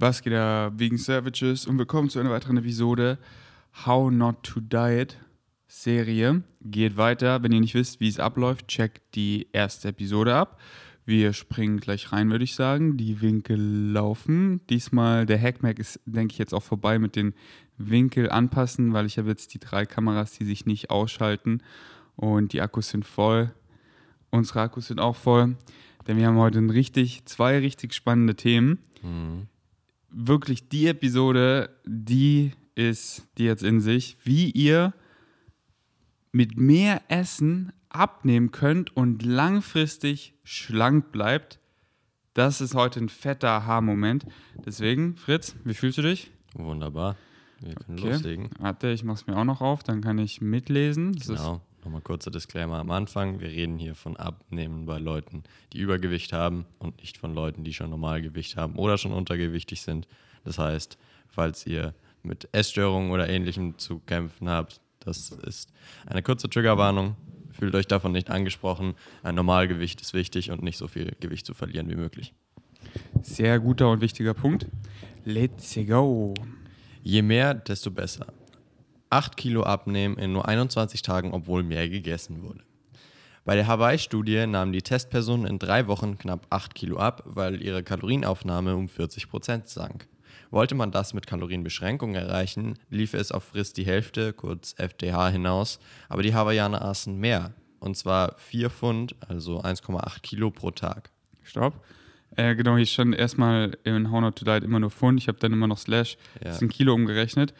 Was geht da wegen Savages und willkommen zu einer weiteren Episode How Not to Diet Serie. Geht weiter. Wenn ihr nicht wisst, wie es abläuft, checkt die erste Episode ab. Wir springen gleich rein, würde ich sagen. Die Winkel laufen. Diesmal der Hackmack ist, denke ich, jetzt auch vorbei mit den Winkel anpassen, weil ich habe jetzt die drei Kameras, die sich nicht ausschalten und die Akkus sind voll. Unsere Akkus sind auch voll, denn wir haben heute ein richtig, zwei richtig spannende Themen. Mhm wirklich die Episode, die ist die jetzt in sich, wie ihr mit mehr Essen abnehmen könnt und langfristig schlank bleibt. Das ist heute ein fetter Aha-Moment. Deswegen, Fritz, wie fühlst du dich? Wunderbar. Wir können okay. loslegen. Warte, ich mache es mir auch noch auf, dann kann ich mitlesen. Das genau. Nochmal kurzer Disclaimer am Anfang. Wir reden hier von Abnehmen bei Leuten, die Übergewicht haben und nicht von Leuten, die schon Normalgewicht haben oder schon untergewichtig sind. Das heißt, falls ihr mit Essstörungen oder ähnlichem zu kämpfen habt, das ist eine kurze Triggerwarnung. Fühlt euch davon nicht angesprochen. Ein Normalgewicht ist wichtig und nicht so viel Gewicht zu verlieren wie möglich. Sehr guter und wichtiger Punkt. Let's go. Je mehr, desto besser. 8 Kilo abnehmen in nur 21 Tagen, obwohl mehr gegessen wurde. Bei der Hawaii-Studie nahmen die Testpersonen in drei Wochen knapp 8 Kilo ab, weil ihre Kalorienaufnahme um 40 Prozent sank. Wollte man das mit Kalorienbeschränkung erreichen, lief es auf Frist die Hälfte, kurz FDH, hinaus, aber die Hawaiianer aßen mehr. Und zwar 4 Pfund, also 1,8 Kilo pro Tag. Stopp. Äh, genau, hier stand erstmal in How Not to Diet immer nur Pfund. Ich habe dann immer noch Slash, ja. das ist ein Kilo umgerechnet.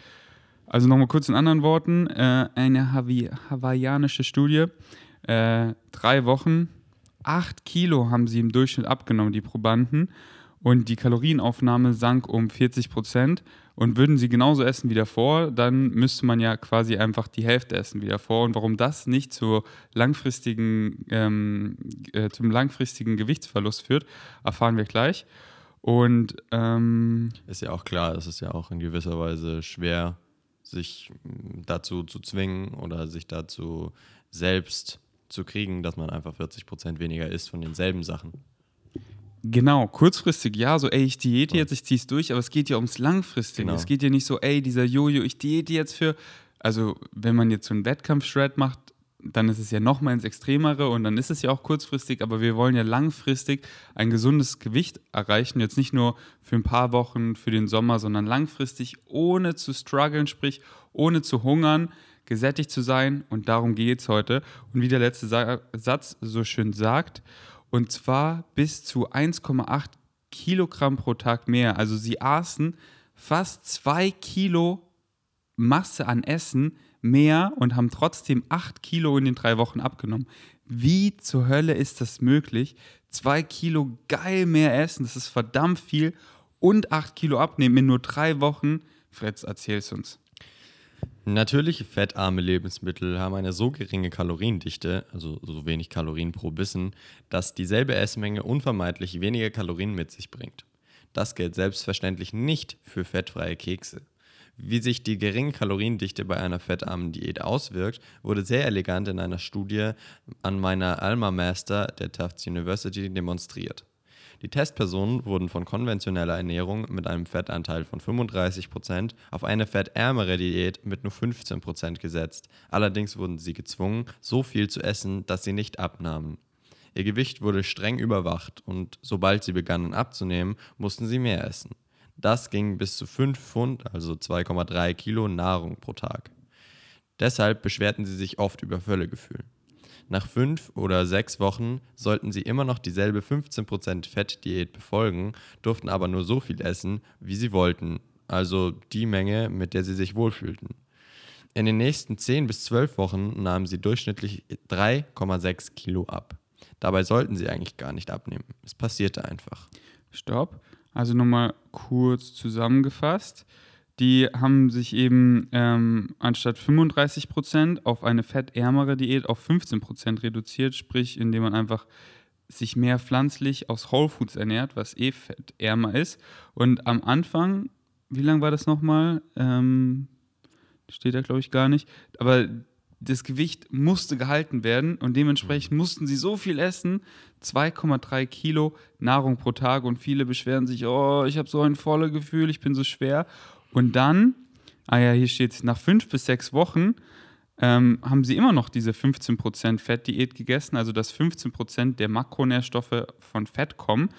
Also nochmal kurz in anderen Worten, äh, eine Hawi hawaiianische Studie, äh, drei Wochen, acht Kilo haben sie im Durchschnitt abgenommen, die Probanden, und die Kalorienaufnahme sank um 40 Prozent. Und würden sie genauso essen wie davor, dann müsste man ja quasi einfach die Hälfte essen wie davor. Und warum das nicht zur langfristigen, ähm, äh, zum langfristigen Gewichtsverlust führt, erfahren wir gleich. Und ähm, ist ja auch klar, es ist ja auch in gewisser Weise schwer, sich mm, dazu zu zwingen oder sich dazu selbst zu kriegen, dass man einfach 40 Prozent weniger isst von denselben Sachen. Genau, kurzfristig ja, so ey, ich diete jetzt, ich zieh's durch, aber es geht ja ums Langfristige. Genau. Es geht ja nicht so, ey, dieser Jojo, ich diete jetzt für, also wenn man jetzt so einen Wettkampf-Shred macht, dann ist es ja noch mal ins Extremere und dann ist es ja auch kurzfristig, aber wir wollen ja langfristig ein gesundes Gewicht erreichen, jetzt nicht nur für ein paar Wochen, für den Sommer, sondern langfristig, ohne zu strugglen, sprich ohne zu hungern, gesättigt zu sein und darum geht es heute. Und wie der letzte Sa Satz so schön sagt, und zwar bis zu 1,8 Kilogramm pro Tag mehr. Also sie aßen fast zwei Kilo Masse an Essen mehr und haben trotzdem 8 Kilo in den drei Wochen abgenommen. Wie zur Hölle ist das möglich? Zwei Kilo geil mehr essen, das ist verdammt viel und 8 Kilo abnehmen in nur drei Wochen. Fritz, erzähl's uns. Natürliche fettarme Lebensmittel haben eine so geringe Kaloriendichte, also so wenig Kalorien pro Bissen, dass dieselbe Essmenge unvermeidlich weniger Kalorien mit sich bringt. Das gilt selbstverständlich nicht für fettfreie Kekse. Wie sich die geringe Kaloriendichte bei einer fettarmen Diät auswirkt, wurde sehr elegant in einer Studie an meiner Alma Master der Tufts University demonstriert. Die Testpersonen wurden von konventioneller Ernährung mit einem Fettanteil von 35% auf eine fettärmere Diät mit nur 15% gesetzt. Allerdings wurden sie gezwungen, so viel zu essen, dass sie nicht abnahmen. Ihr Gewicht wurde streng überwacht und sobald sie begannen abzunehmen, mussten sie mehr essen. Das ging bis zu 5 Pfund, also 2,3 Kilo Nahrung pro Tag. Deshalb beschwerten sie sich oft über Völlegefühl. Nach fünf oder sechs Wochen sollten sie immer noch dieselbe 15% Fettdiät befolgen, durften aber nur so viel essen, wie sie wollten, also die Menge, mit der sie sich wohlfühlten. In den nächsten 10 bis 12 Wochen nahmen sie durchschnittlich 3,6 Kilo ab. Dabei sollten sie eigentlich gar nicht abnehmen. Es passierte einfach. Stopp. Also nochmal kurz zusammengefasst. Die haben sich eben ähm, anstatt 35 Prozent auf eine fettärmere Diät auf 15 Prozent reduziert, sprich, indem man einfach sich mehr pflanzlich aus Whole Foods ernährt, was eh fettärmer ist. Und am Anfang, wie lang war das nochmal? Ähm, steht da, glaube ich, gar nicht. Aber das Gewicht musste gehalten werden und dementsprechend mussten sie so viel essen, 2,3 Kilo Nahrung pro Tag und viele beschweren sich, oh, ich habe so ein volles Gefühl, ich bin so schwer. Und dann, ah ja, hier steht es, nach fünf bis sechs Wochen ähm, haben sie immer noch diese 15% Fettdiät gegessen, also dass 15% der Makronährstoffe von Fett kommen.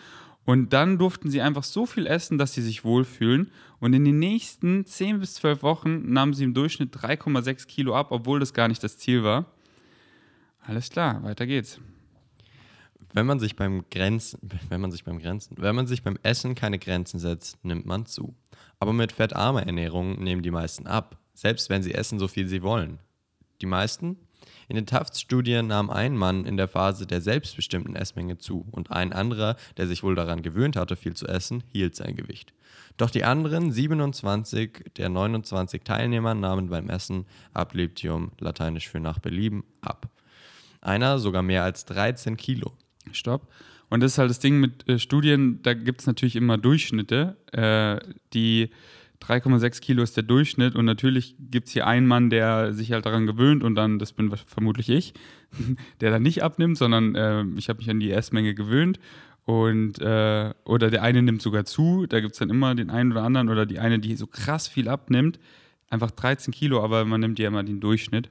Und dann durften sie einfach so viel essen, dass sie sich wohlfühlen. Und in den nächsten 10 bis 12 Wochen nahmen sie im Durchschnitt 3,6 Kilo ab, obwohl das gar nicht das Ziel war. Alles klar, weiter geht's. Wenn man sich beim Grenzen, wenn man sich beim Grenzen, wenn man sich beim Essen keine Grenzen setzt, nimmt man zu. Aber mit fettarmer Ernährung nehmen die meisten ab, selbst wenn sie essen, so viel sie wollen. Die meisten? In den Tafts-Studien nahm ein Mann in der Phase der selbstbestimmten Essmenge zu und ein anderer, der sich wohl daran gewöhnt hatte, viel zu essen, hielt sein Gewicht. Doch die anderen 27 der 29 Teilnehmer nahmen beim Essen ab Leptium, lateinisch für nach Belieben, ab. Einer sogar mehr als 13 Kilo. Stopp. Und das ist halt das Ding mit äh, Studien, da gibt es natürlich immer Durchschnitte, äh, die 3,6 Kilo ist der Durchschnitt und natürlich gibt es hier einen Mann, der sich halt daran gewöhnt und dann, das bin vermutlich ich, der dann nicht abnimmt, sondern äh, ich habe mich an die Essmenge gewöhnt und äh, oder der eine nimmt sogar zu, da gibt es dann immer den einen oder anderen oder die eine, die so krass viel abnimmt, einfach 13 Kilo, aber man nimmt ja immer den Durchschnitt.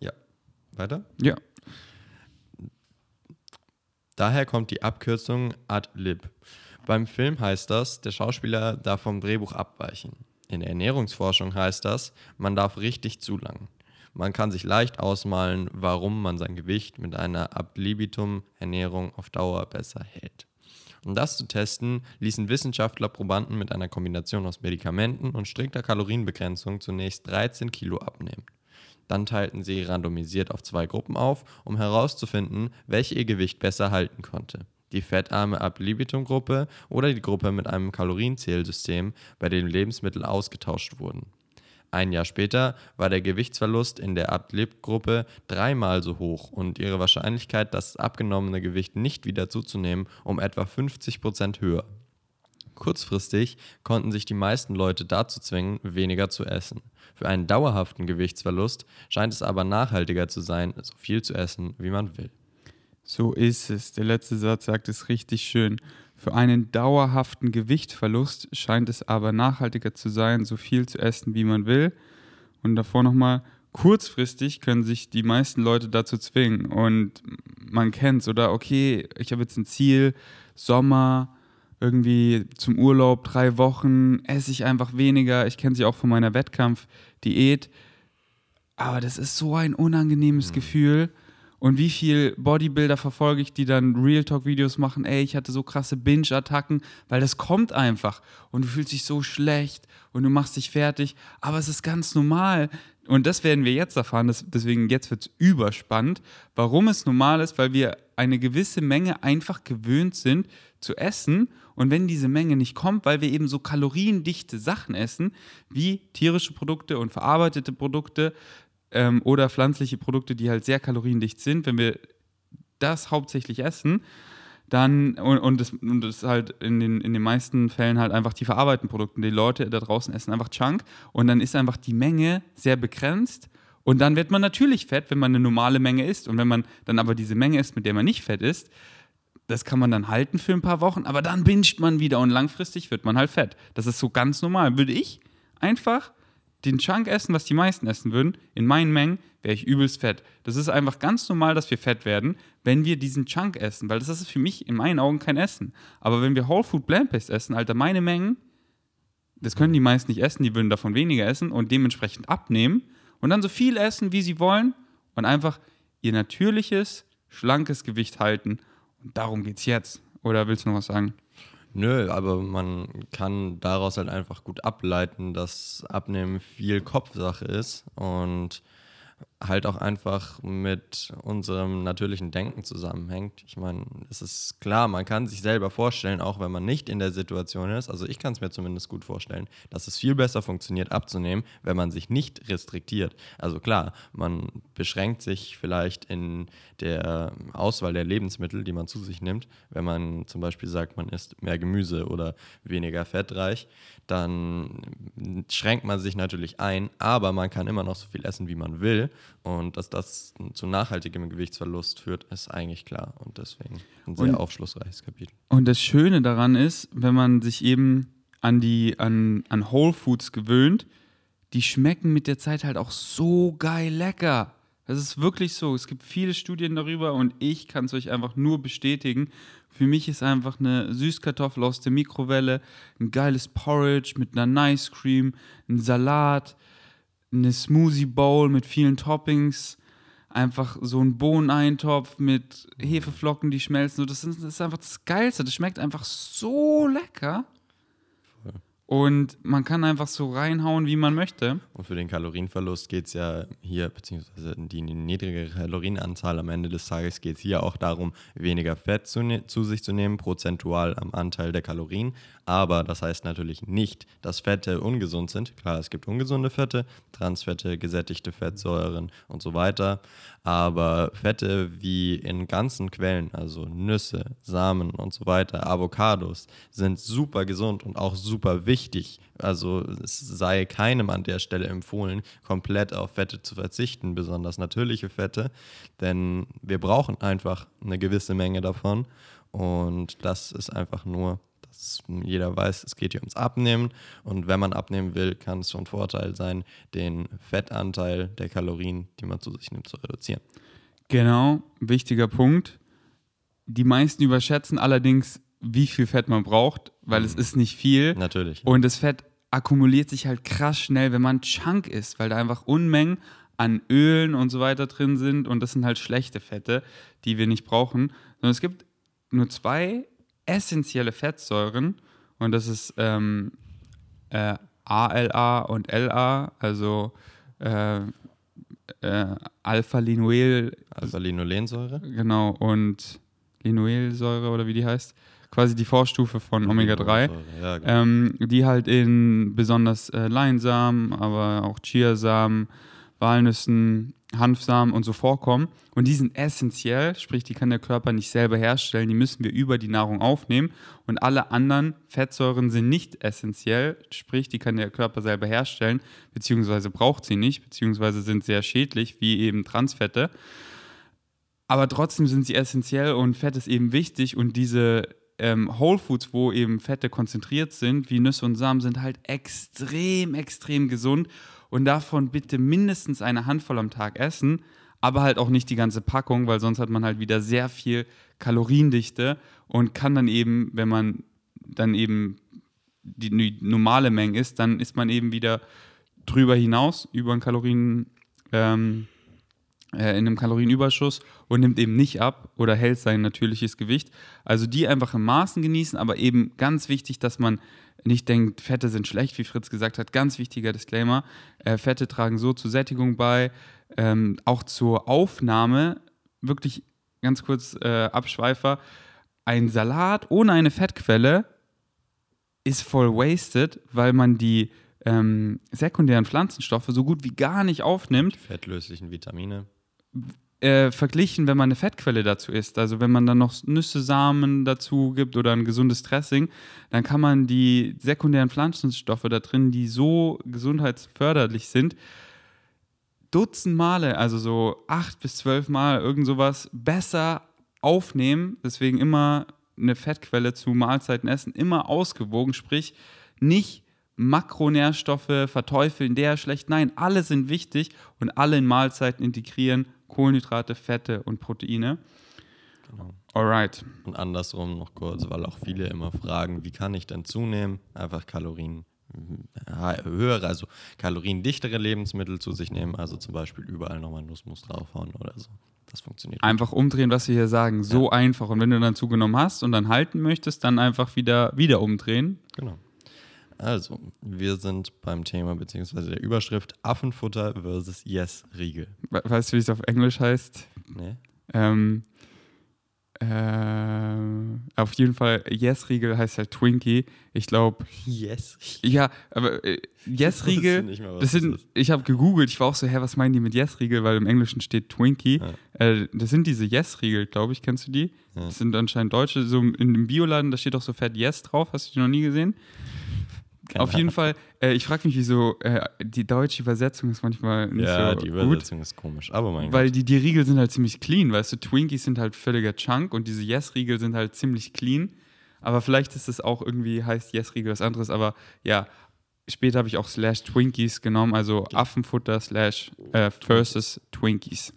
Ja. Weiter? Ja. Daher kommt die Abkürzung ad lib. Beim Film heißt das, der Schauspieler darf vom Drehbuch abweichen. In der Ernährungsforschung heißt das, man darf richtig zu lang. Man kann sich leicht ausmalen, warum man sein Gewicht mit einer Ab libitum-Ernährung auf Dauer besser hält. Um das zu testen, ließen Wissenschaftler Probanden mit einer Kombination aus Medikamenten und strikter Kalorienbegrenzung zunächst 13 Kilo abnehmen. Dann teilten sie randomisiert auf zwei Gruppen auf, um herauszufinden, welche ihr Gewicht besser halten konnte die fettarme Ab Libitum-Gruppe oder die Gruppe mit einem Kalorienzählsystem, bei dem Lebensmittel ausgetauscht wurden. Ein Jahr später war der Gewichtsverlust in der Ab-Lib-Gruppe dreimal so hoch und ihre Wahrscheinlichkeit, das abgenommene Gewicht nicht wieder zuzunehmen, um etwa 50 Prozent höher. Kurzfristig konnten sich die meisten Leute dazu zwingen, weniger zu essen. Für einen dauerhaften Gewichtsverlust scheint es aber nachhaltiger zu sein, so viel zu essen, wie man will. So ist es. Der letzte Satz sagt es richtig schön. Für einen dauerhaften Gewichtverlust scheint es aber nachhaltiger zu sein, so viel zu essen, wie man will. Und davor nochmal, kurzfristig können sich die meisten Leute dazu zwingen. Und man kennt es, oder? Okay, ich habe jetzt ein Ziel, Sommer, irgendwie zum Urlaub, drei Wochen, esse ich einfach weniger. Ich kenne sie auch von meiner Wettkampfdiät. Aber das ist so ein unangenehmes mhm. Gefühl und wie viel Bodybuilder verfolge ich, die dann Real Talk-Videos machen, ey, ich hatte so krasse Binge-Attacken, weil das kommt einfach. Und du fühlst dich so schlecht und du machst dich fertig, aber es ist ganz normal. Und das werden wir jetzt erfahren, deswegen jetzt wird es überspannend, warum es normal ist, weil wir eine gewisse Menge einfach gewöhnt sind zu essen. Und wenn diese Menge nicht kommt, weil wir eben so kaloriendichte Sachen essen, wie tierische Produkte und verarbeitete Produkte, ähm, oder pflanzliche Produkte, die halt sehr kaloriendicht sind, wenn wir das hauptsächlich essen, dann, und, und, das, und das halt in den, in den meisten Fällen halt einfach die verarbeiteten Produkte. Die Leute da draußen essen einfach Chunk und dann ist einfach die Menge sehr begrenzt und dann wird man natürlich fett, wenn man eine normale Menge isst. Und wenn man dann aber diese Menge isst, mit der man nicht fett ist, das kann man dann halten für ein paar Wochen, aber dann binscht man wieder und langfristig wird man halt fett. Das ist so ganz normal. Würde ich einfach den Chunk essen, was die meisten essen würden, in meinen Mengen, wäre ich übelst fett. Das ist einfach ganz normal, dass wir fett werden, wenn wir diesen Chunk essen, weil das ist für mich in meinen Augen kein Essen. Aber wenn wir Whole Food Plant Based essen, Alter, meine Mengen, das können die meisten nicht essen, die würden davon weniger essen und dementsprechend abnehmen und dann so viel essen, wie sie wollen und einfach ihr natürliches, schlankes Gewicht halten. Und darum geht's jetzt. Oder willst du noch was sagen? Nö, aber man kann daraus halt einfach gut ableiten, dass Abnehmen viel Kopfsache ist und halt auch einfach mit unserem natürlichen Denken zusammenhängt. Ich meine, es ist klar, man kann sich selber vorstellen, auch wenn man nicht in der Situation ist, also ich kann es mir zumindest gut vorstellen, dass es viel besser funktioniert abzunehmen, wenn man sich nicht restriktiert. Also klar, man beschränkt sich vielleicht in der Auswahl der Lebensmittel, die man zu sich nimmt. Wenn man zum Beispiel sagt, man isst mehr Gemüse oder weniger fettreich, dann schränkt man sich natürlich ein, aber man kann immer noch so viel essen, wie man will. Und dass das zu nachhaltigem Gewichtsverlust führt, ist eigentlich klar. Und deswegen ein sehr und, aufschlussreiches Kapitel. Und das Schöne daran ist, wenn man sich eben an die an, an Whole Foods gewöhnt, die schmecken mit der Zeit halt auch so geil lecker. Das ist wirklich so. Es gibt viele Studien darüber und ich kann es euch einfach nur bestätigen. Für mich ist einfach eine Süßkartoffel aus der Mikrowelle, ein geiles Porridge mit einer Nice Cream, ein Salat, eine Smoothie Bowl mit vielen Toppings, einfach so ein Bohneneintopf mit Hefeflocken, die schmelzen. Das ist, das ist einfach das Geilste. Das schmeckt einfach so lecker. Und man kann einfach so reinhauen, wie man möchte. Und für den Kalorienverlust geht es ja hier, beziehungsweise die niedrige Kalorienanzahl am Ende des Tages geht es hier auch darum, weniger Fett zu, ne zu sich zu nehmen, prozentual am Anteil der Kalorien. Aber das heißt natürlich nicht, dass Fette ungesund sind. Klar, es gibt ungesunde Fette, Transfette, gesättigte Fettsäuren und so weiter. Aber Fette wie in ganzen Quellen, also Nüsse, Samen und so weiter, Avocados, sind super gesund und auch super wichtig. Also es sei keinem an der Stelle empfohlen, komplett auf Fette zu verzichten, besonders natürliche Fette, denn wir brauchen einfach eine gewisse Menge davon. Und das ist einfach nur dass jeder weiß, es geht hier ums Abnehmen und wenn man abnehmen will, kann es schon Vorteil sein, den Fettanteil der Kalorien, die man zu sich nimmt, zu reduzieren. Genau, wichtiger Punkt. Die meisten überschätzen allerdings, wie viel Fett man braucht, weil mhm. es ist nicht viel. Natürlich. Ja. Und das Fett akkumuliert sich halt krass schnell, wenn man Chunk isst, weil da einfach Unmengen an Ölen und so weiter drin sind und das sind halt schlechte Fette, die wir nicht brauchen. Sondern es gibt nur zwei essentielle Fettsäuren und das ist ähm, äh, ALA und LA, also äh, äh, Alpha-Linoel. Alpha-Linolensäure? Genau, und Linoelsäure oder wie die heißt. Quasi die Vorstufe von Omega-3, ja, genau. ähm, die halt in besonders äh, Leinsamen, aber auch Chiasamen, Walnüssen, Hanfsamen und so vorkommen. Und die sind essentiell, sprich, die kann der Körper nicht selber herstellen, die müssen wir über die Nahrung aufnehmen. Und alle anderen Fettsäuren sind nicht essentiell, sprich, die kann der Körper selber herstellen, beziehungsweise braucht sie nicht, beziehungsweise sind sehr schädlich, wie eben Transfette. Aber trotzdem sind sie essentiell und Fett ist eben wichtig und diese ähm, Whole Foods, wo eben Fette konzentriert sind, wie Nüsse und Samen, sind halt extrem, extrem gesund. Und davon bitte mindestens eine Handvoll am Tag essen, aber halt auch nicht die ganze Packung, weil sonst hat man halt wieder sehr viel Kaloriendichte und kann dann eben, wenn man dann eben die normale Menge isst, dann ist man eben wieder drüber hinaus, über ein Kalorien, ähm, äh, in einem Kalorienüberschuss und nimmt eben nicht ab oder hält sein natürliches Gewicht. Also die einfach im Maßen genießen, aber eben ganz wichtig, dass man nicht denkt, Fette sind schlecht, wie Fritz gesagt hat. Ganz wichtiger Disclaimer. Äh, Fette tragen so zur Sättigung bei, ähm, auch zur Aufnahme. Wirklich ganz kurz äh, Abschweifer. Ein Salat ohne eine Fettquelle ist voll wasted, weil man die ähm, sekundären Pflanzenstoffe so gut wie gar nicht aufnimmt. Die fettlöslichen Vitamine äh, verglichen, wenn man eine Fettquelle dazu isst. Also wenn man dann noch Nüsse, Samen dazu gibt oder ein gesundes Dressing, dann kann man die sekundären Pflanzenstoffe da drin, die so gesundheitsförderlich sind, Dutzend Male, also so acht bis zwölf Mal irgend sowas besser aufnehmen. Deswegen immer eine Fettquelle zu Mahlzeiten essen, immer ausgewogen, sprich nicht Makronährstoffe verteufeln, der schlecht. Nein, alle sind wichtig und alle in Mahlzeiten integrieren Kohlenhydrate, Fette und Proteine. Genau. Alright. Und andersrum noch kurz, weil auch viele immer fragen, wie kann ich denn zunehmen? Einfach Kalorien höhere, also kaloriendichtere Lebensmittel zu sich nehmen, also zum Beispiel überall nochmal Nussmus draufhauen oder so. Das funktioniert. Einfach gut. umdrehen, was wir hier sagen. So ja. einfach. Und wenn du dann zugenommen hast und dann halten möchtest, dann einfach wieder, wieder umdrehen. Genau. Also, wir sind beim Thema beziehungsweise der Überschrift Affenfutter versus Yes-Riegel. Weißt du, wie es auf Englisch heißt? Nee. Ähm, äh, auf jeden Fall, Yes-Riegel heißt halt Twinkie. Ich glaube. Yes. Ja, aber äh, Yes-Riegel, das sind, das ich habe gegoogelt, ich war auch so, hä, was meinen die mit Yes-Riegel, weil im Englischen steht Twinkie. Ja. Äh, das sind diese Yes-Riegel, glaube ich, kennst du die? Ja. Das sind anscheinend Deutsche, so in dem Bioladen, da steht auch so fett Yes drauf, hast du die noch nie gesehen? Keine Auf jeden Fall, äh, ich frage mich, wieso äh, die deutsche Übersetzung ist manchmal nicht ja, so gut. Ja, die Übersetzung ist komisch, aber mein Weil die, die Riegel sind halt ziemlich clean, weißt du, Twinkies sind halt völliger Chunk und diese Yes-Riegel sind halt ziemlich clean. Aber vielleicht ist es auch irgendwie, heißt Yes-Riegel was anderes, aber ja, später habe ich auch slash Twinkies genommen, also Affenfutter slash äh, versus Twinkies.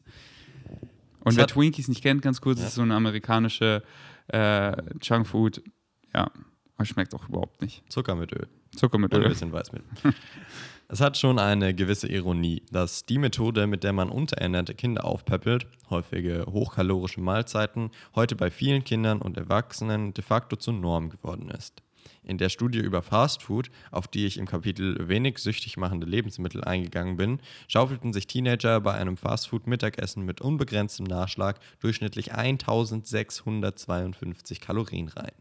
Und wer Twinkies nicht kennt, ganz kurz, ja. ist so eine amerikanische äh, Junkfood. Ja, schmeckt auch überhaupt nicht. Zucker mit Öl. Zucker mit Öl. Und ein bisschen Weißmehl. es hat schon eine gewisse Ironie, dass die Methode, mit der man unterernährte Kinder aufpäppelt, häufige hochkalorische Mahlzeiten, heute bei vielen Kindern und Erwachsenen de facto zur Norm geworden ist. In der Studie über Fastfood, auf die ich im Kapitel wenig süchtig machende Lebensmittel eingegangen bin, schaufelten sich Teenager bei einem Fastfood-Mittagessen mit unbegrenztem Nachschlag durchschnittlich 1652 Kalorien rein.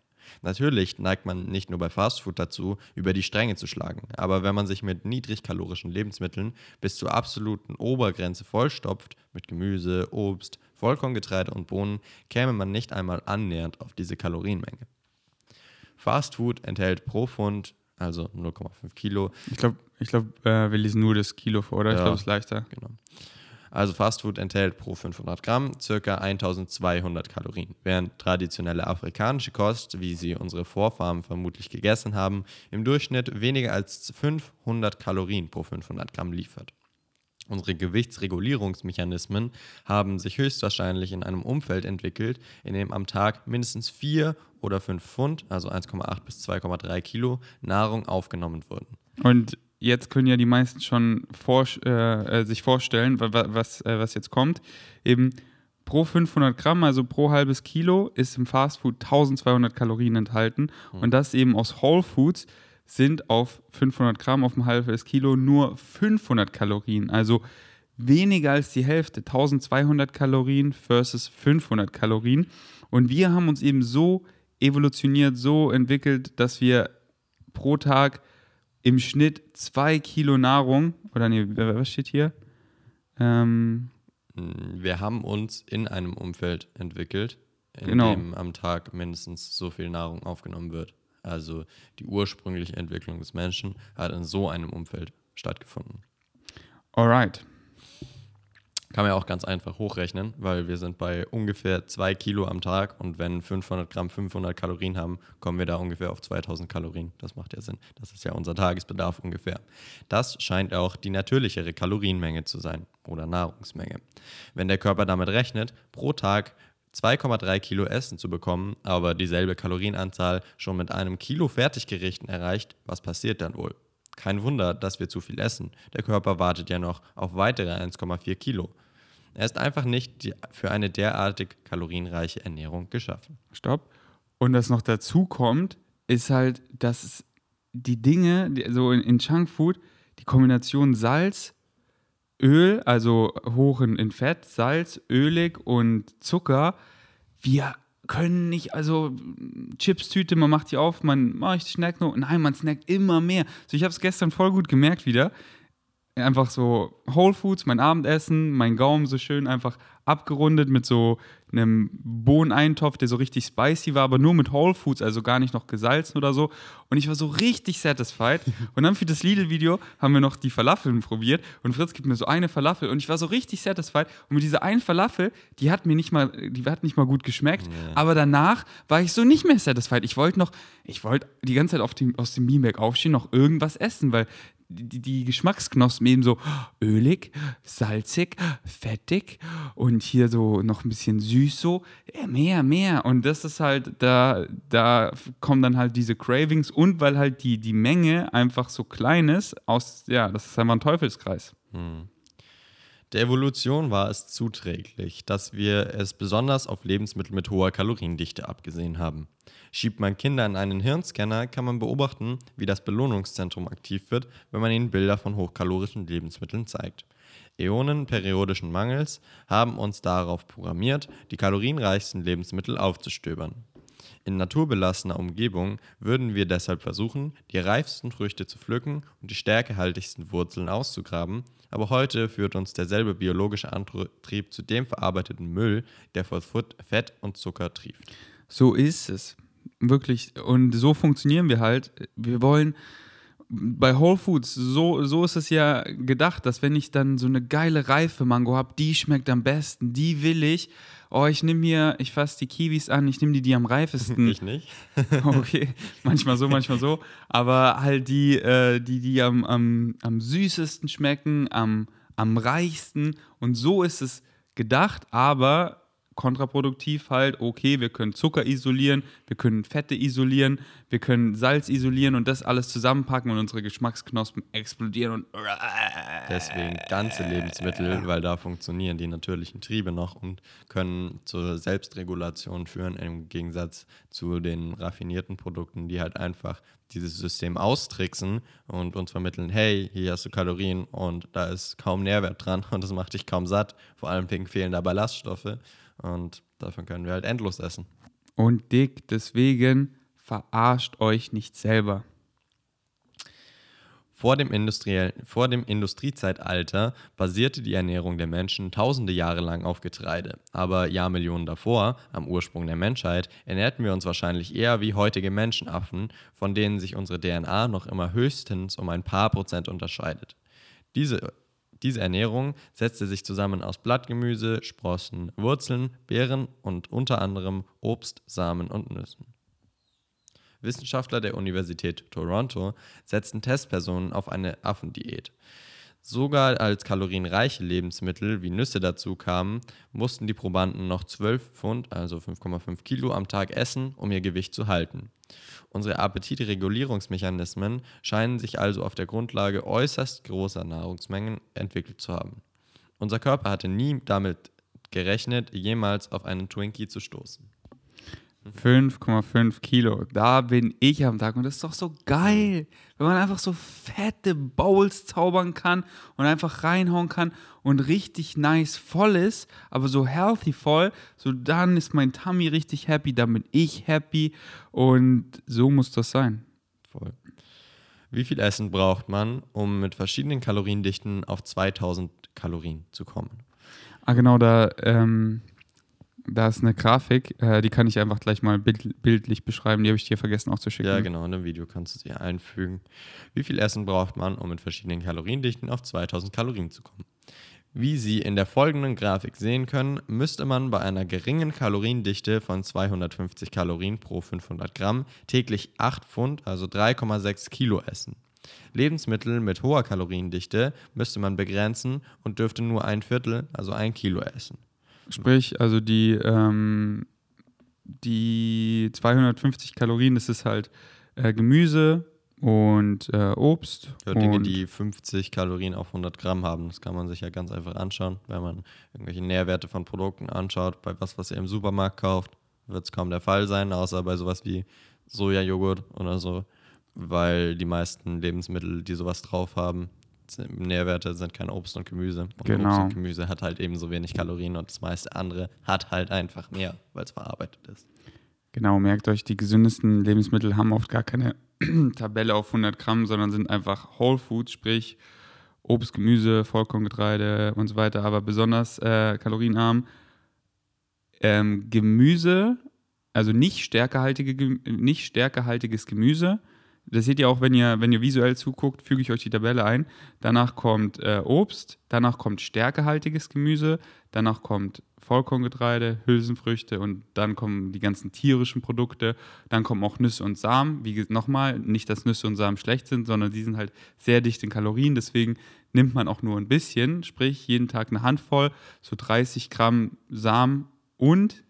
Natürlich neigt man nicht nur bei Fastfood dazu, über die Stränge zu schlagen, aber wenn man sich mit niedrigkalorischen Lebensmitteln bis zur absoluten Obergrenze vollstopft, mit Gemüse, Obst, Vollkorngetreide und Bohnen, käme man nicht einmal annähernd auf diese Kalorienmenge. Fastfood enthält pro Pfund, also 0,5 Kilo. Ich glaube, ich glaub, äh, wir lesen nur das Kilo vor, oder? Ja, ich glaube, es ist leichter. Genau. Also Fastfood enthält pro 500 Gramm ca. 1200 Kalorien, während traditionelle afrikanische Kost, wie sie unsere Vorfahren vermutlich gegessen haben, im Durchschnitt weniger als 500 Kalorien pro 500 Gramm liefert. Unsere Gewichtsregulierungsmechanismen haben sich höchstwahrscheinlich in einem Umfeld entwickelt, in dem am Tag mindestens 4 oder 5 Pfund, also 1,8 bis 2,3 Kilo, Nahrung aufgenommen wurden. Und jetzt können ja die meisten schon vor, äh, äh, sich vorstellen, was, äh, was jetzt kommt. Eben pro 500 Gramm, also pro halbes Kilo, ist im Fastfood 1200 Kalorien enthalten. Mhm. Und das eben aus Whole Foods sind auf 500 Gramm auf ein halbes Kilo nur 500 Kalorien. Also weniger als die Hälfte, 1200 Kalorien versus 500 Kalorien. Und wir haben uns eben so evolutioniert, so entwickelt, dass wir pro Tag im Schnitt zwei Kilo Nahrung, oder nee, was steht hier? Ähm, wir haben uns in einem Umfeld entwickelt, in genau. dem am Tag mindestens so viel Nahrung aufgenommen wird. Also die ursprüngliche Entwicklung des Menschen hat in so einem Umfeld stattgefunden. Alright. Kann man ja auch ganz einfach hochrechnen, weil wir sind bei ungefähr 2 Kilo am Tag und wenn 500 Gramm 500 Kalorien haben, kommen wir da ungefähr auf 2000 Kalorien. Das macht ja Sinn. Das ist ja unser Tagesbedarf ungefähr. Das scheint auch die natürlichere Kalorienmenge zu sein oder Nahrungsmenge. Wenn der Körper damit rechnet, pro Tag 2,3 Kilo Essen zu bekommen, aber dieselbe Kalorienanzahl schon mit einem Kilo Fertiggerichten erreicht, was passiert dann wohl? Kein Wunder, dass wir zu viel essen. Der Körper wartet ja noch auf weitere 1,4 Kilo. Er ist einfach nicht für eine derartig kalorienreiche Ernährung geschaffen. Stopp. Und was noch dazu kommt, ist halt, dass die Dinge, so in, in Junkfood, die Kombination Salz, Öl, also hoch in, in Fett, Salz, ölig und Zucker, wir können nicht, also Chips-Tüte, man macht die auf, man, oh, ich snack nur. Nein, man snackt immer mehr. So, ich habe es gestern voll gut gemerkt wieder. Einfach so Whole Foods, mein Abendessen, mein Gaumen so schön einfach abgerundet mit so einem Bohneneintopf, der so richtig spicy war, aber nur mit Whole Foods, also gar nicht noch gesalzen oder so. Und ich war so richtig satisfied. Und dann für das Lidl-Video haben wir noch die Falafeln probiert und Fritz gibt mir so eine Falafel und ich war so richtig satisfied. Und mit dieser einen Falafel, die hat mir nicht mal, die hat nicht mal gut geschmeckt, ja. aber danach war ich so nicht mehr satisfied. Ich wollte noch, ich wollte die ganze Zeit auf dem, aus dem Beanbag aufstehen, noch irgendwas essen, weil die, die Geschmacksknospen eben so ölig, salzig, fettig und hier so noch ein bisschen süß so. Mehr, mehr. Und das ist halt, da, da kommen dann halt diese Cravings und weil halt die, die Menge einfach so klein ist, aus, ja, das ist einfach ein Teufelskreis. Hm. Der Evolution war es zuträglich, dass wir es besonders auf Lebensmittel mit hoher Kaloriendichte abgesehen haben. Schiebt man Kinder in einen Hirnscanner, kann man beobachten, wie das Belohnungszentrum aktiv wird, wenn man ihnen Bilder von hochkalorischen Lebensmitteln zeigt. Äonen periodischen Mangels haben uns darauf programmiert, die kalorienreichsten Lebensmittel aufzustöbern. In naturbelassener Umgebung würden wir deshalb versuchen, die reifsten Früchte zu pflücken und die stärkehaltigsten Wurzeln auszugraben, aber heute führt uns derselbe biologische Antrieb zu dem verarbeiteten Müll, der vor Fett und Zucker trieft. So ist es. Wirklich. Und so funktionieren wir halt. Wir wollen bei Whole Foods, so, so ist es ja gedacht, dass wenn ich dann so eine geile reife Mango habe, die schmeckt am besten, die will ich. Oh, ich nehme mir, ich fasse die Kiwis an, ich nehme die, die am reifesten. Ich nicht. okay, manchmal so, manchmal so. Aber halt die, äh, die, die am, am, am süßesten schmecken, am, am reichsten. Und so ist es gedacht, aber kontraproduktiv halt, okay, wir können Zucker isolieren, wir können Fette isolieren, wir können Salz isolieren und das alles zusammenpacken und unsere Geschmacksknospen explodieren und deswegen ganze Lebensmittel, weil da funktionieren die natürlichen Triebe noch und können zur Selbstregulation führen im Gegensatz zu den raffinierten Produkten, die halt einfach dieses System austricksen und uns vermitteln, hey, hier hast du Kalorien und da ist kaum Nährwert dran und das macht dich kaum satt, vor allem wegen fehlender Ballaststoffe und davon können wir halt endlos essen. Und dick, deswegen verarscht euch nicht selber. Vor dem, Industriell, vor dem Industriezeitalter basierte die Ernährung der Menschen tausende Jahre lang auf Getreide. Aber Jahrmillionen davor, am Ursprung der Menschheit, ernährten wir uns wahrscheinlich eher wie heutige Menschenaffen, von denen sich unsere DNA noch immer höchstens um ein paar Prozent unterscheidet. Diese diese Ernährung setzte sich zusammen aus Blattgemüse, Sprossen, Wurzeln, Beeren und unter anderem Obst, Samen und Nüssen. Wissenschaftler der Universität Toronto setzten Testpersonen auf eine Affendiät. Sogar als kalorienreiche Lebensmittel wie Nüsse dazu kamen, mussten die Probanden noch 12 Pfund, also 5,5 Kilo am Tag essen, um ihr Gewicht zu halten. Unsere Appetitregulierungsmechanismen scheinen sich also auf der Grundlage äußerst großer Nahrungsmengen entwickelt zu haben. Unser Körper hatte nie damit gerechnet, jemals auf einen Twinkie zu stoßen. 5,5 Kilo. Da bin ich am Tag und das ist doch so geil, wenn man einfach so fette Bowls zaubern kann und einfach reinhauen kann und richtig nice voll ist, aber so healthy voll, so dann ist mein Tummy richtig happy, dann bin ich happy und so muss das sein. Voll. Wie viel Essen braucht man, um mit verschiedenen Kaloriendichten auf 2000 Kalorien zu kommen? Ah, genau, da ähm, da ist eine Grafik, äh, die kann ich einfach gleich mal bild, bildlich beschreiben. Die habe ich dir vergessen auch zu schicken. Ja, genau, in dem Video kannst du sie einfügen. Wie viel Essen braucht man, um mit verschiedenen Kaloriendichten auf 2000 Kalorien zu kommen? Wie Sie in der folgenden Grafik sehen können, müsste man bei einer geringen Kaloriendichte von 250 Kalorien pro 500 Gramm täglich 8 Pfund, also 3,6 Kilo essen. Lebensmittel mit hoher Kaloriendichte müsste man begrenzen und dürfte nur ein Viertel, also ein Kilo essen. Sprich, also die, ähm, die 250 Kalorien, das ist halt äh, Gemüse und äh, Obst. Ja, Dinge, die 50 Kalorien auf 100 Gramm haben, das kann man sich ja ganz einfach anschauen. Wenn man irgendwelche Nährwerte von Produkten anschaut, bei was, was ihr im Supermarkt kauft, wird es kaum der Fall sein, außer bei sowas wie Sojajoghurt oder so, weil die meisten Lebensmittel, die sowas drauf haben, Nährwerte sind kein Obst und Gemüse. Und genau. Obst und Gemüse hat halt ebenso wenig Kalorien und das meiste andere hat halt einfach mehr, weil es verarbeitet ist. Genau, merkt euch, die gesündesten Lebensmittel haben oft gar keine Tabelle auf 100 Gramm, sondern sind einfach Whole Foods, sprich Obst, Gemüse, Vollkorngetreide und so weiter, aber besonders äh, kalorienarm. Ähm, Gemüse, also nicht stärkehaltige, nicht stärkehaltiges Gemüse, das seht ihr auch, wenn ihr, wenn ihr visuell zuguckt, füge ich euch die Tabelle ein. Danach kommt äh, Obst, danach kommt stärkehaltiges Gemüse, danach kommt Vollkorngetreide, Hülsenfrüchte und dann kommen die ganzen tierischen Produkte. Dann kommen auch Nüsse und Samen. Wie nochmal, nicht, dass Nüsse und Samen schlecht sind, sondern die sind halt sehr dicht in Kalorien. Deswegen nimmt man auch nur ein bisschen, sprich jeden Tag eine Handvoll, so 30 Gramm Samen und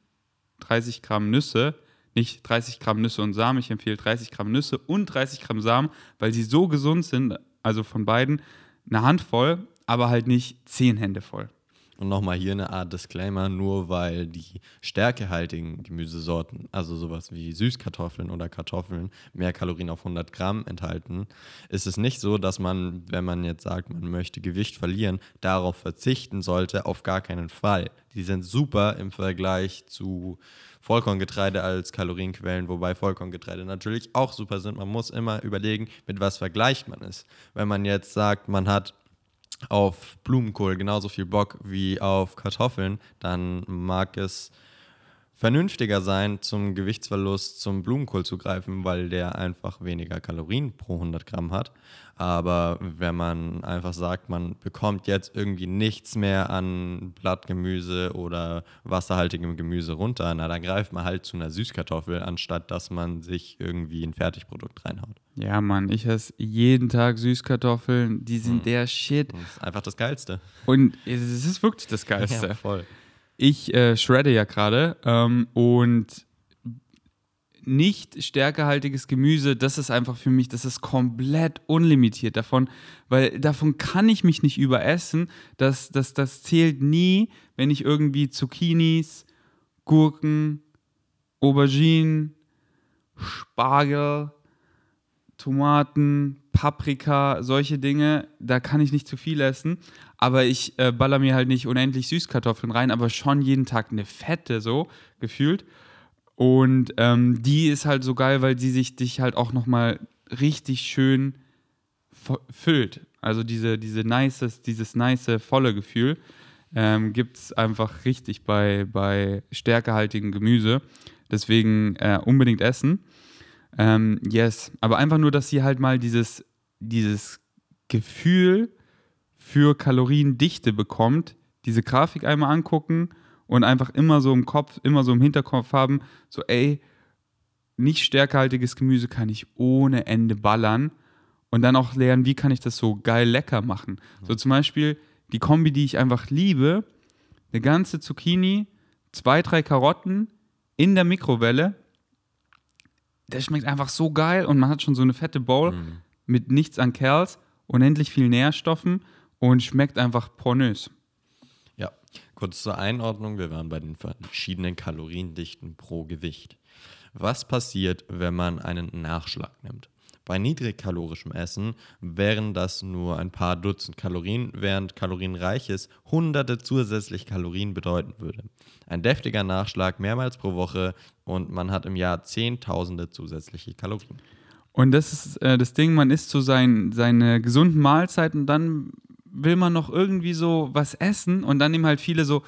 30 Gramm Nüsse nicht 30 Gramm Nüsse und Samen. Ich empfehle 30 Gramm Nüsse und 30 Gramm Samen, weil sie so gesund sind, also von beiden, eine Handvoll. aber halt nicht zehn Hände voll. Und nochmal hier eine Art Disclaimer, nur weil die stärkehaltigen Gemüsesorten, also sowas wie Süßkartoffeln oder Kartoffeln, mehr Kalorien auf 100 Gramm enthalten, ist es nicht so, dass man, wenn man jetzt sagt, man möchte Gewicht verlieren, darauf verzichten sollte, auf gar keinen Fall. Die sind super im Vergleich zu Vollkorngetreide als Kalorienquellen, wobei Vollkorngetreide natürlich auch super sind. Man muss immer überlegen, mit was vergleicht man es. Wenn man jetzt sagt, man hat auf Blumenkohl genauso viel Bock wie auf Kartoffeln, dann mag es vernünftiger sein, zum Gewichtsverlust zum Blumenkohl zu greifen, weil der einfach weniger Kalorien pro 100 Gramm hat. Aber wenn man einfach sagt, man bekommt jetzt irgendwie nichts mehr an Blattgemüse oder wasserhaltigem Gemüse runter, na dann greift man halt zu einer Süßkartoffel, anstatt dass man sich irgendwie ein Fertigprodukt reinhaut. Ja, Mann, ich esse jeden Tag Süßkartoffeln, die sind hm. der Shit. Das ist einfach das Geilste. Und es ist wirklich das Geilste. Ja, voll. Ich äh, shredde ja gerade ähm, und nicht stärkehaltiges Gemüse, das ist einfach für mich, das ist komplett unlimitiert davon, weil davon kann ich mich nicht überessen. Das, das, das zählt nie, wenn ich irgendwie Zucchinis, Gurken, Auberginen, Spargel, Tomaten, Paprika, solche Dinge, da kann ich nicht zu viel essen. Aber ich äh, baller mir halt nicht unendlich Süßkartoffeln rein, aber schon jeden Tag eine fette, so gefühlt. Und ähm, die ist halt so geil, weil sie sich dich halt auch nochmal richtig schön füllt. Also diese, diese nice, dieses nice, volle Gefühl ähm, gibt es einfach richtig bei, bei stärkehaltigem Gemüse. Deswegen äh, unbedingt essen. Ähm, yes, aber einfach nur, dass sie halt mal dieses, dieses Gefühl für Kaloriendichte bekommt, diese Grafik einmal angucken und einfach immer so im Kopf, immer so im Hinterkopf haben, so ey, nicht stärkehaltiges Gemüse kann ich ohne Ende ballern und dann auch lernen, wie kann ich das so geil lecker machen. So zum Beispiel die Kombi, die ich einfach liebe, eine ganze Zucchini, zwei, drei Karotten in der Mikrowelle der schmeckt einfach so geil und man hat schon so eine fette Bowl mhm. mit nichts an Kerls, unendlich viel Nährstoffen und schmeckt einfach pornös. Ja, kurz zur Einordnung, wir waren bei den verschiedenen Kaloriendichten pro Gewicht. Was passiert, wenn man einen Nachschlag nimmt? Bei niedrigkalorischem Essen wären das nur ein paar Dutzend Kalorien, während kalorienreiches hunderte zusätzlich Kalorien bedeuten würde. Ein deftiger Nachschlag mehrmals pro Woche und man hat im Jahr Zehntausende zusätzliche Kalorien. Und das ist äh, das Ding, man isst so sein, seine gesunden Mahlzeiten dann will man noch irgendwie so was essen und dann nehmen halt viele so,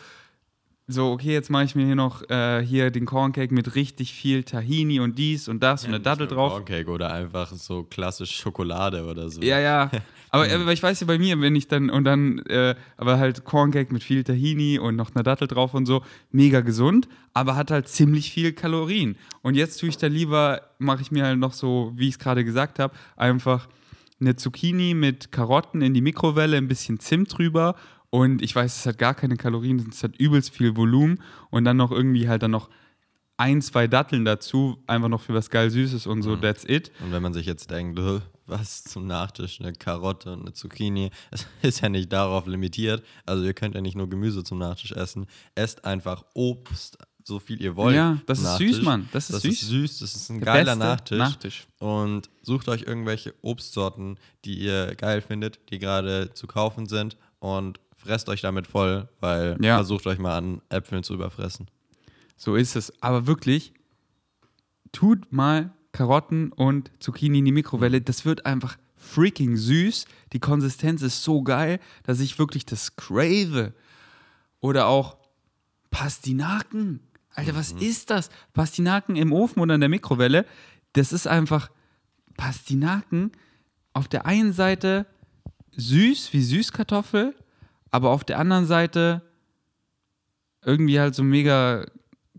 so, okay, jetzt mache ich mir hier noch äh, hier den Corncake mit richtig viel Tahini und dies und das ja, und eine Dattel drauf. Corncake oder einfach so klassisch Schokolade oder so. Ja, ja. Aber, aber ich weiß ja bei mir, wenn ich dann und dann, äh, aber halt Corncake mit viel Tahini und noch eine Dattel drauf und so, mega gesund, aber hat halt ziemlich viel Kalorien. Und jetzt tue ich da lieber, mache ich mir halt noch so, wie ich es gerade gesagt habe, einfach eine Zucchini mit Karotten in die Mikrowelle, ein bisschen Zimt drüber und ich weiß, es hat gar keine Kalorien, es hat übelst viel Volumen und dann noch irgendwie halt dann noch ein, zwei Datteln dazu, einfach noch für was geil Süßes und so, mhm. that's it. Und wenn man sich jetzt denkt, was zum Nachtisch, eine Karotte und eine Zucchini, es ist ja nicht darauf limitiert. Also ihr könnt ja nicht nur Gemüse zum Nachtisch essen, esst einfach Obst, so viel ihr wollt. Ja, das ist süß, Mann. Das ist das süß. Ist süß, das ist ein Der geiler Nachtisch. Nachtisch. Und sucht euch irgendwelche Obstsorten, die ihr geil findet, die gerade zu kaufen sind und fresst euch damit voll, weil ja. versucht euch mal an Äpfeln zu überfressen. So ist es. Aber wirklich, tut mal Karotten und Zucchini in die Mikrowelle. Das wird einfach freaking süß. Die Konsistenz ist so geil, dass ich wirklich das crave. Oder auch Pastinaken. Alter, was mhm. ist das? Pastinaken im Ofen oder in der Mikrowelle. Das ist einfach Pastinaken auf der einen Seite süß wie Süßkartoffel aber auf der anderen Seite irgendwie halt so mega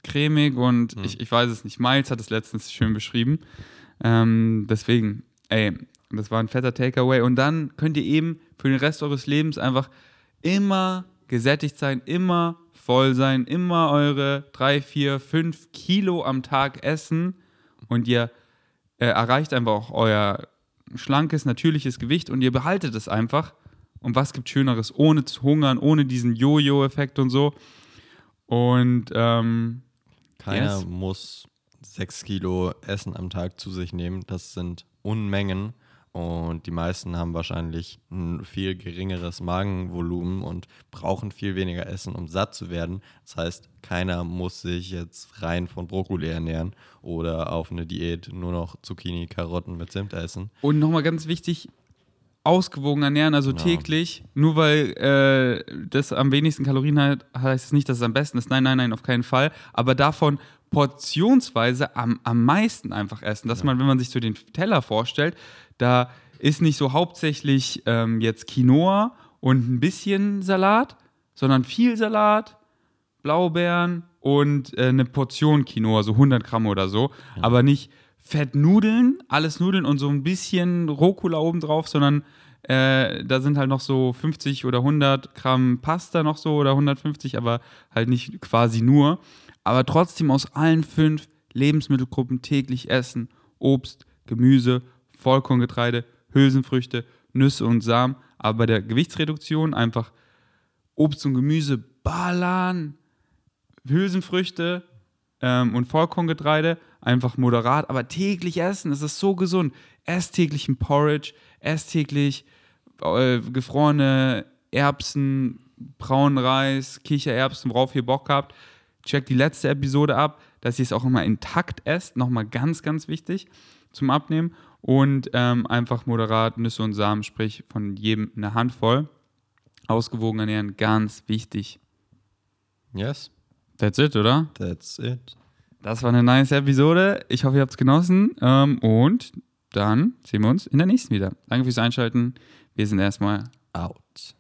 cremig und mhm. ich, ich weiß es nicht. Miles hat es letztens schön beschrieben. Ähm, deswegen, ey, das war ein fetter Takeaway. Und dann könnt ihr eben für den Rest eures Lebens einfach immer gesättigt sein, immer voll sein, immer eure drei, vier, fünf Kilo am Tag essen und ihr äh, erreicht einfach auch euer schlankes, natürliches Gewicht und ihr behaltet es einfach und was gibt Schöneres, ohne zu hungern, ohne diesen Jojo-Effekt und so. Und ähm, keiner yes. muss sechs Kilo Essen am Tag zu sich nehmen. Das sind Unmengen. Und die meisten haben wahrscheinlich ein viel geringeres Magenvolumen und brauchen viel weniger Essen, um satt zu werden. Das heißt, keiner muss sich jetzt rein von Brokkoli ernähren oder auf eine Diät nur noch Zucchini, Karotten mit Zimt essen. Und nochmal ganz wichtig, ausgewogen ernähren, also genau. täglich. Nur weil äh, das am wenigsten Kalorien hat, heißt es nicht, dass es am besten ist. Nein, nein, nein, auf keinen Fall. Aber davon portionsweise am, am meisten einfach essen. Dass ja. man, wenn man sich so den Teller vorstellt, da ist nicht so hauptsächlich ähm, jetzt Quinoa und ein bisschen Salat, sondern viel Salat, Blaubeeren und äh, eine Portion Quinoa, so 100 Gramm oder so. Ja. Aber nicht Fettnudeln, alles Nudeln und so ein bisschen Rucola obendrauf, sondern äh, da sind halt noch so 50 oder 100 Gramm Pasta noch so oder 150, aber halt nicht quasi nur. Aber trotzdem aus allen fünf Lebensmittelgruppen täglich essen. Obst, Gemüse, Vollkorngetreide, Hülsenfrüchte, Nüsse und Samen. Aber bei der Gewichtsreduktion einfach Obst und Gemüse ballern, Hülsenfrüchte ähm, und Vollkorngetreide einfach moderat, aber täglich essen. Es ist so gesund. Ess täglich ein Porridge, ess täglich äh, gefrorene Erbsen, braunen Reis, Kichererbsen, worauf ihr Bock habt. Checkt die letzte Episode ab, dass ihr es auch immer intakt esst. Nochmal ganz, ganz wichtig zum Abnehmen. Und ähm, einfach moderat Nüsse und Samen, sprich von jedem eine Handvoll. Ausgewogen ernähren, ganz wichtig. Yes. That's it, oder? That's it. Das war eine nice Episode. Ich hoffe, ihr habt es genossen. Ähm, und dann sehen wir uns in der nächsten wieder. Danke fürs Einschalten. Wir sind erstmal out.